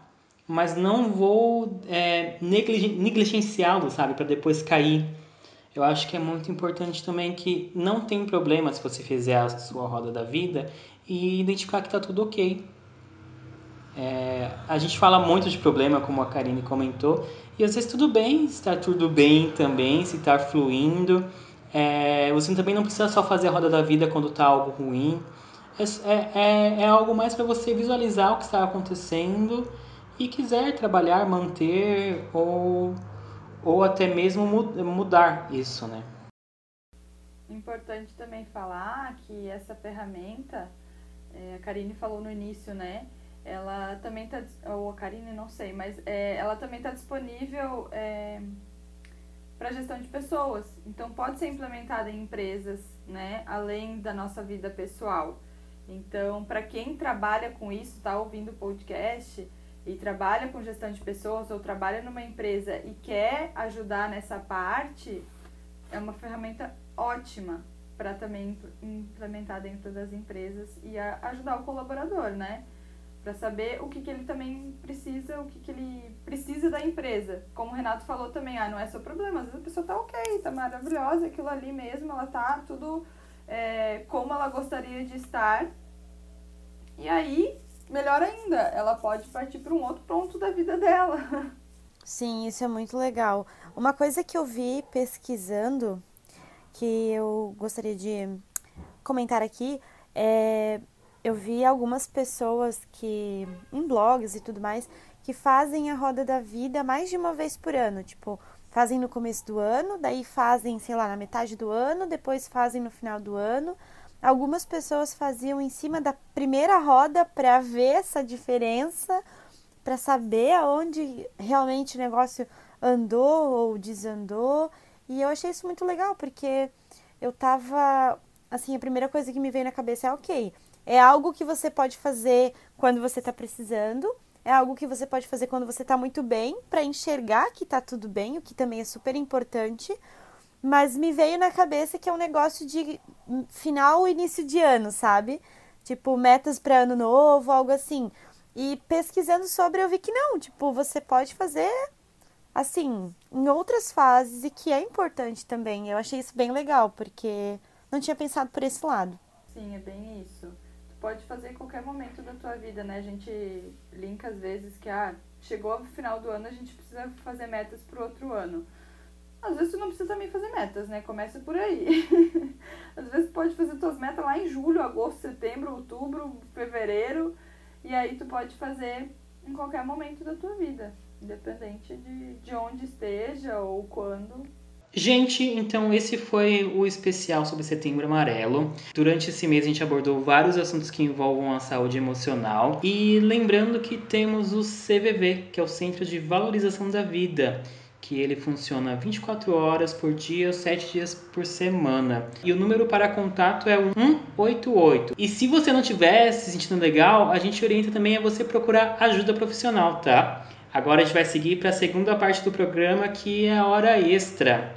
mas não vou é, negligenciá-lo, sabe, para depois cair. Eu acho que é muito importante também que não tem problema se você fizer a sua roda da vida e identificar que está tudo ok. É, a gente fala muito de problema, como a Karine comentou, e às vezes tudo bem estar tudo bem também, se estar fluindo. É, você também não precisa só fazer a roda da vida quando está algo ruim. É, é, é, é algo mais para você visualizar o que está acontecendo e quiser trabalhar, manter ou, ou até mesmo mudar isso, né? Importante também falar que essa ferramenta, é, a Karine falou no início, né? Ela também está, ou a Karine, não sei, mas é, ela também está disponível é, para gestão de pessoas. Então pode ser implementada em empresas, né? Além da nossa vida pessoal. Então, para quem trabalha com isso, está ouvindo o podcast, e trabalha com gestão de pessoas ou trabalha numa empresa e quer ajudar nessa parte, é uma ferramenta ótima para também implementar dentro das empresas e ajudar o colaborador, né? Para saber o que, que ele também precisa, o que, que ele precisa da empresa. Como o Renato falou também, ah, não é seu problema, às vezes a pessoa tá ok, tá maravilhosa, aquilo ali mesmo, ela tá tudo é, como ela gostaria de estar. E aí melhor ainda, ela pode partir para um outro ponto da vida dela. Sim, isso é muito legal. Uma coisa que eu vi pesquisando, que eu gostaria de comentar aqui, é eu vi algumas pessoas que em blogs e tudo mais que fazem a roda da vida mais de uma vez por ano, tipo, fazem no começo do ano, daí fazem, sei lá, na metade do ano, depois fazem no final do ano, Algumas pessoas faziam em cima da primeira roda para ver essa diferença, para saber aonde realmente o negócio andou ou desandou. E eu achei isso muito legal, porque eu tava. Assim, a primeira coisa que me veio na cabeça é: ok, é algo que você pode fazer quando você está precisando, é algo que você pode fazer quando você está muito bem, para enxergar que está tudo bem, o que também é super importante. Mas me veio na cabeça que é um negócio de final início de ano, sabe? Tipo, metas para ano novo, algo assim. E pesquisando sobre, eu vi que não, tipo, você pode fazer assim, em outras fases e que é importante também. Eu achei isso bem legal, porque não tinha pensado por esse lado. Sim, é bem isso. Tu pode fazer em qualquer momento da tua vida, né? A gente linka às vezes que ah, chegou ao final do ano, a gente precisa fazer metas pro outro ano. Às vezes tu não precisa também fazer metas, né? Começa por aí. *laughs* Às vezes tu pode fazer tuas metas lá em julho, agosto, setembro, outubro, fevereiro. E aí tu pode fazer em qualquer momento da tua vida. Independente de, de onde esteja ou quando. Gente, então esse foi o especial sobre Setembro Amarelo. Durante esse mês a gente abordou vários assuntos que envolvam a saúde emocional. E lembrando que temos o CVV, que é o Centro de Valorização da Vida, que ele funciona 24 horas por dia, 7 dias por semana. E o número para contato é o 188. E se você não estiver se sentindo legal, a gente orienta também a você procurar ajuda profissional, tá? Agora a gente vai seguir para a segunda parte do programa, que é a hora extra.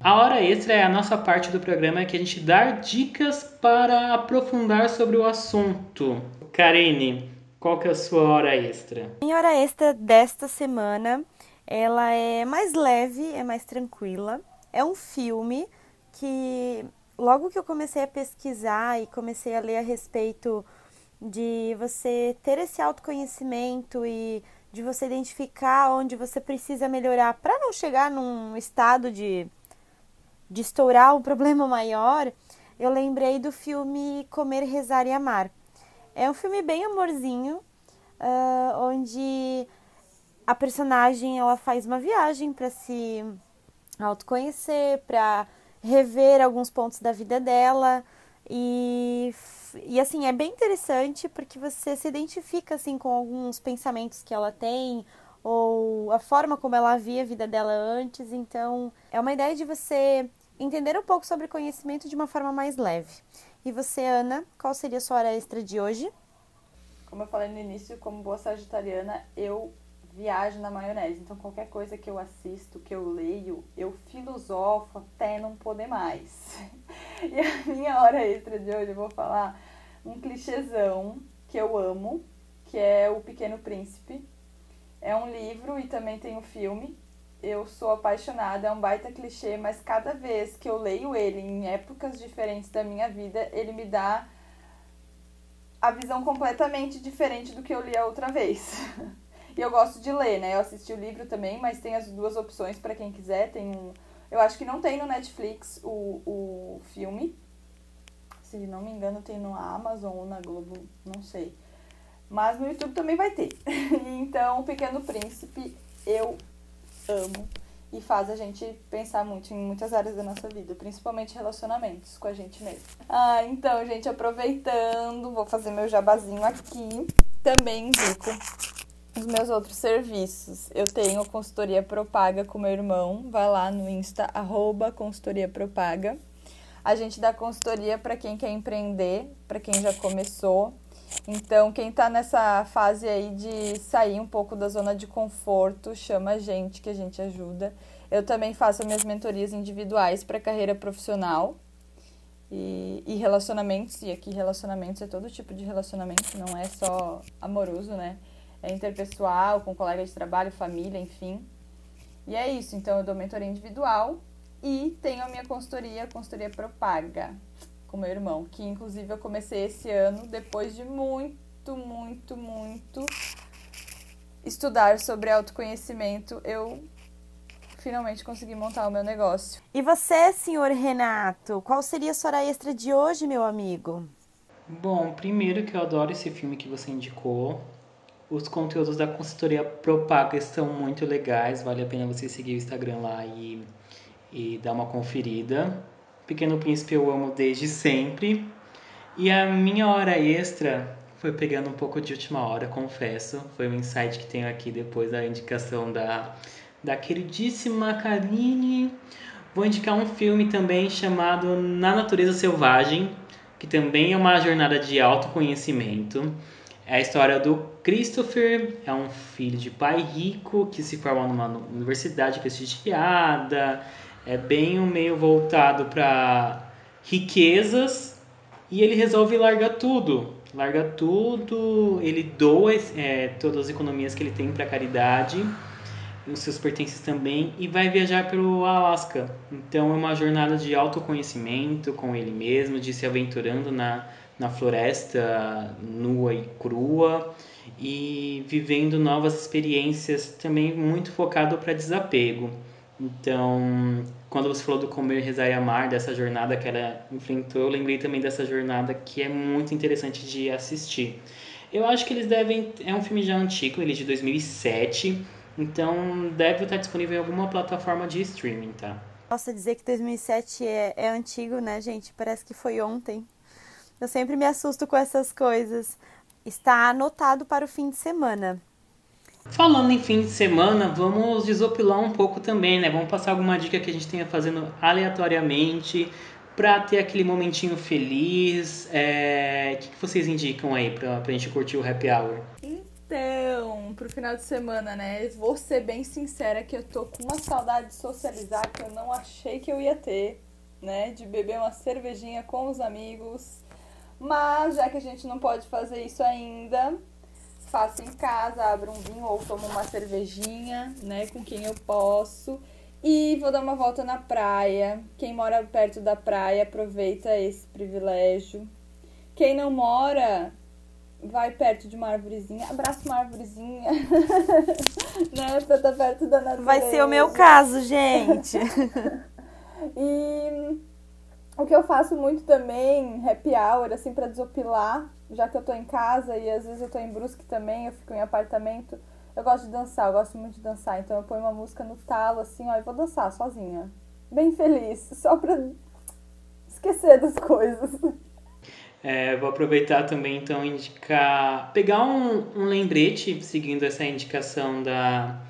A hora extra é a nossa parte do programa que a gente dá dicas para aprofundar sobre o assunto. Karine, qual que é a sua hora extra? Minha hora extra desta semana, ela é mais leve, é mais tranquila. É um filme que logo que eu comecei a pesquisar e comecei a ler a respeito de você ter esse autoconhecimento e de você identificar onde você precisa melhorar para não chegar num estado de de estourar um *laughs* problema maior, eu lembrei do filme Comer, Rezar e Amar. É um filme bem amorzinho, uh, onde a personagem ela faz uma viagem para se autoconhecer, para rever alguns pontos da vida dela e e assim é bem interessante porque você se identifica assim com alguns pensamentos que ela tem ou a forma como ela via a vida dela antes. Então, é uma ideia de você entender um pouco sobre conhecimento de uma forma mais leve. E você, Ana, qual seria a sua hora extra de hoje? Como eu falei no início, como boa sagitariana, eu viajo na maionese. Então, qualquer coisa que eu assisto, que eu leio, eu filosofo até não poder mais. *laughs* E a minha hora extra de hoje eu vou falar um clichêzão que eu amo, que é O Pequeno Príncipe. É um livro e também tem um filme eu sou apaixonada, é um baita clichê, mas cada vez que eu leio ele em épocas diferentes da minha vida, ele me dá a visão completamente diferente do que eu li a outra vez. *laughs* e eu gosto de ler, né? Eu assisti o livro também, mas tem as duas opções para quem quiser. Tem um. Eu acho que não tem no Netflix o, o filme. Se não me engano, tem no Amazon ou na Globo, não sei. Mas no YouTube também vai ter. *laughs* então, O Pequeno Príncipe, eu amo e faz a gente pensar muito em muitas áreas da nossa vida, principalmente relacionamentos com a gente mesmo. Ah, então, gente, aproveitando, vou fazer meu jabazinho aqui. Também indico os meus outros serviços. Eu tenho consultoria Propaga com meu irmão, vai lá no Insta arroba consultoria Propaga. A gente dá consultoria para quem quer empreender, para quem já começou, então, quem está nessa fase aí de sair um pouco da zona de conforto, chama a gente que a gente ajuda. Eu também faço minhas mentorias individuais para carreira profissional e, e, relacionamentos. E aqui, relacionamentos é todo tipo de relacionamento, não é só amoroso, né? É interpessoal, com colega de trabalho, família, enfim. E é isso. Então, eu dou mentoria individual e tenho a minha consultoria, consultoria Propaga com meu irmão, que inclusive eu comecei esse ano depois de muito, muito, muito estudar sobre autoconhecimento, eu finalmente consegui montar o meu negócio. E você, senhor Renato, qual seria a sua hora extra de hoje, meu amigo? Bom, primeiro que eu adoro esse filme que você indicou. Os conteúdos da consultoria Propaga estão muito legais, vale a pena você seguir o Instagram lá e, e dar uma conferida. Pequeno Príncipe eu amo desde sempre. E a minha hora extra foi pegando um pouco de última hora, confesso. Foi um insight que tenho aqui depois da indicação da, da queridíssima Karine. Vou indicar um filme também chamado Na Natureza Selvagem, que também é uma jornada de autoconhecimento. É a história do Christopher, é um filho de pai rico que se forma numa universidade prestigiada é bem um meio voltado para riquezas e ele resolve largar tudo. Larga tudo, ele doa é, todas as economias que ele tem para caridade, os seus pertences também, e vai viajar pelo Alasca. Então é uma jornada de autoconhecimento com ele mesmo, de se aventurando na, na floresta nua e crua e vivendo novas experiências, também muito focado para desapego. Então, quando você falou do Comer, Rezar e Amar, dessa jornada que ela enfrentou, eu lembrei também dessa jornada que é muito interessante de assistir. Eu acho que eles devem. É um filme já antigo, ele é de 2007. Então deve estar disponível em alguma plataforma de streaming, tá? Posso dizer que 2007 é, é antigo, né, gente? Parece que foi ontem. Eu sempre me assusto com essas coisas. Está anotado para o fim de semana. Falando em fim de semana, vamos desopilar um pouco também, né? Vamos passar alguma dica que a gente tenha fazendo aleatoriamente para ter aquele momentinho feliz. É... O que, que vocês indicam aí para a gente curtir o happy hour? Então, pro final de semana, né? Vou ser bem sincera que eu tô com uma saudade de socializar que eu não achei que eu ia ter, né? De beber uma cervejinha com os amigos. Mas já que a gente não pode fazer isso ainda, faço em casa, abro um vinho ou tomo uma cervejinha, né, com quem eu posso. E vou dar uma volta na praia. Quem mora perto da praia, aproveita esse privilégio. Quem não mora, vai perto de uma árvorezinha, abraça uma árvorezinha, *laughs* né, pra estar perto da natureza. Vai ser o meu caso, gente. *laughs* e o que eu faço muito também, happy hour, assim, pra desopilar, já que eu tô em casa e às vezes eu tô em Brusque também, eu fico em apartamento, eu gosto de dançar, eu gosto muito de dançar. Então eu ponho uma música no talo, assim, ó, e vou dançar sozinha. Bem feliz, *laughs* só pra esquecer das coisas. É, vou aproveitar também, então, indicar. Pegar um, um lembrete, seguindo essa indicação da,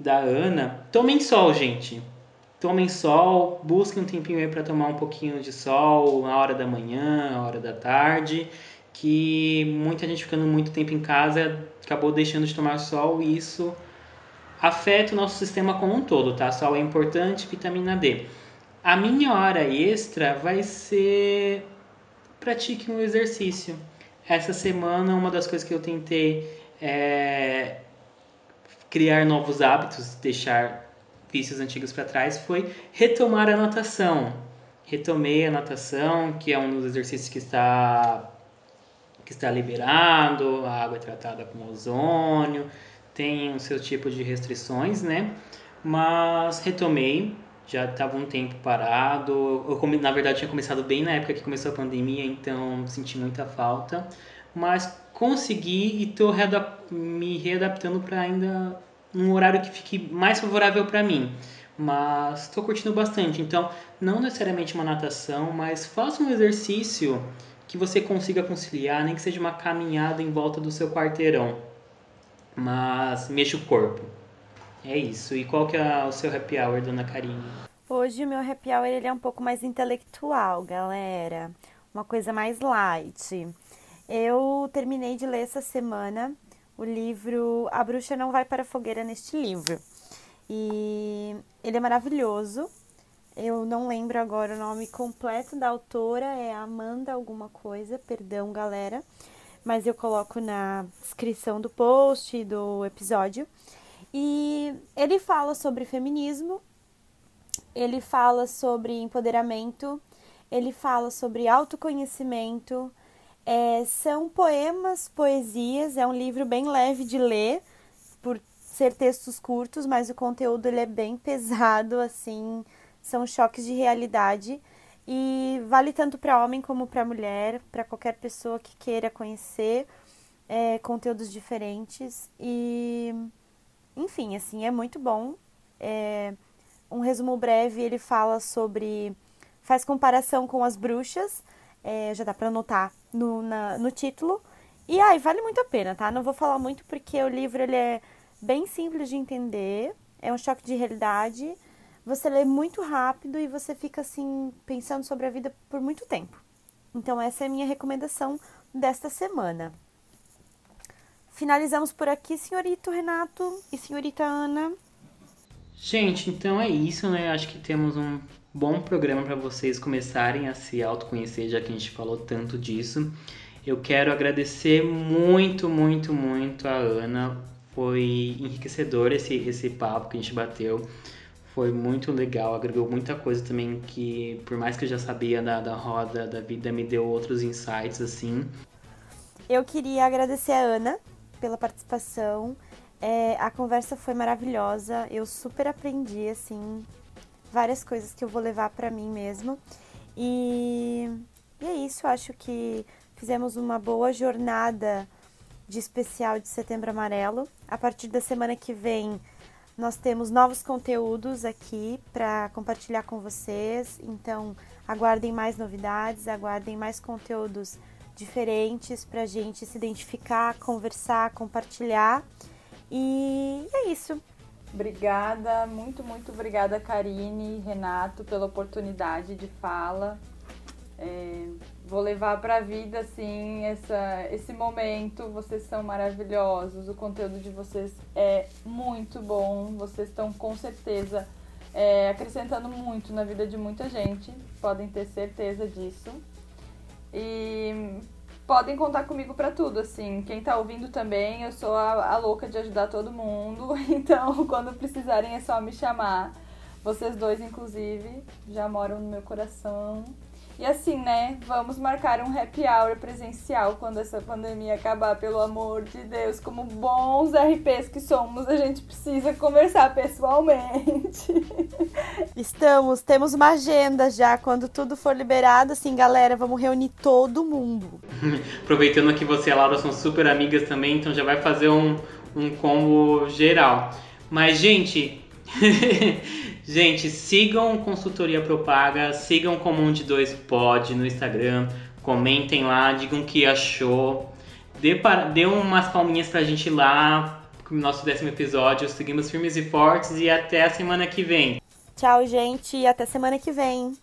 da Ana. Tomem sol, gente. Tomem sol, busquem um tempinho aí para tomar um pouquinho de sol na hora da manhã, na hora da tarde que muita gente ficando muito tempo em casa acabou deixando de tomar sol e isso afeta o nosso sistema como um todo, tá? Sol é importante, vitamina D. A minha hora extra vai ser pratique um exercício. Essa semana uma das coisas que eu tentei é criar novos hábitos, deixar vícios antigos para trás foi retomar a natação. Retomei a natação, que é um dos exercícios que está que está liberado, a água é tratada com ozônio, tem o seu tipo de restrições, né? Mas retomei, já estava um tempo parado. Eu, na verdade, tinha começado bem na época que começou a pandemia, então senti muita falta. Mas consegui e estou readap me readaptando para ainda um horário que fique mais favorável para mim. Mas estou curtindo bastante. Então, não necessariamente uma natação, mas faça um exercício que você consiga conciliar, nem que seja uma caminhada em volta do seu quarteirão. Mas mexa o corpo. É isso. E qual que é o seu happy hour, dona Karine? Hoje o meu happy hour ele é um pouco mais intelectual, galera. Uma coisa mais light. Eu terminei de ler essa semana o livro A Bruxa Não Vai para a Fogueira neste livro. E ele é maravilhoso. Eu não lembro agora o nome completo da autora, é Amanda alguma coisa, perdão, galera, mas eu coloco na descrição do post do episódio. E ele fala sobre feminismo, ele fala sobre empoderamento, ele fala sobre autoconhecimento. É, são poemas, poesias, é um livro bem leve de ler, por ser textos curtos, mas o conteúdo ele é bem pesado, assim, são choques de realidade e vale tanto para homem como para mulher, para qualquer pessoa que queira conhecer é, conteúdos diferentes e enfim, assim é muito bom. É, um resumo breve ele fala sobre faz comparação com as bruxas, é, já dá para anotar no, na, no título. E aí, vale muito a pena, tá? Não vou falar muito porque o livro ele é bem simples de entender, é um choque de realidade você lê muito rápido e você fica assim pensando sobre a vida por muito tempo. Então essa é a minha recomendação desta semana. Finalizamos por aqui, senhorito Renato e senhorita Ana. Gente, então é isso, né? Acho que temos um bom programa para vocês começarem a se autoconhecer, já que a gente falou tanto disso. Eu quero agradecer muito, muito, muito a Ana. Foi enriquecedor esse, esse papo que a gente bateu foi muito legal, agregou muita coisa também que, por mais que eu já sabia da, da roda da vida, me deu outros insights, assim. Eu queria agradecer a Ana pela participação. É, a conversa foi maravilhosa, eu super aprendi, assim, várias coisas que eu vou levar para mim mesmo. E, e é isso, acho que fizemos uma boa jornada de especial de Setembro Amarelo. A partir da semana que vem, nós temos novos conteúdos aqui para compartilhar com vocês. Então, aguardem mais novidades, aguardem mais conteúdos diferentes para a gente se identificar, conversar, compartilhar. E é isso. Obrigada, muito, muito obrigada, Karine, Renato, pela oportunidade de fala. É, vou levar para a vida assim essa, esse momento. Vocês são maravilhosos, o conteúdo de vocês é muito bom. Vocês estão com certeza é, acrescentando muito na vida de muita gente, podem ter certeza disso. E podem contar comigo para tudo, assim. Quem tá ouvindo também, eu sou a, a louca de ajudar todo mundo. *laughs* Então, quando precisarem é só me chamar. Vocês dois, inclusive, já moram no meu coração. E assim, né? Vamos marcar um happy hour presencial quando essa pandemia acabar, pelo amor de Deus. Como bons RPs que somos, a gente precisa conversar pessoalmente. *laughs* Estamos, temos uma agenda já. Quando tudo for liberado, assim, galera, vamos reunir todo mundo. *laughs* Aproveitando que você e a Laura são super amigas também, então já vai fazer um, um combo geral. Mas, gente. *laughs* Gente, sigam Consultoria Propaga, sigam Comum de Dois Pod no Instagram, comentem lá, digam o que achou, dê, para, dê umas palminhas pra gente lá no nosso décimo episódio. Seguimos firmes e fortes e até a semana que vem. Tchau, gente, e até semana que vem.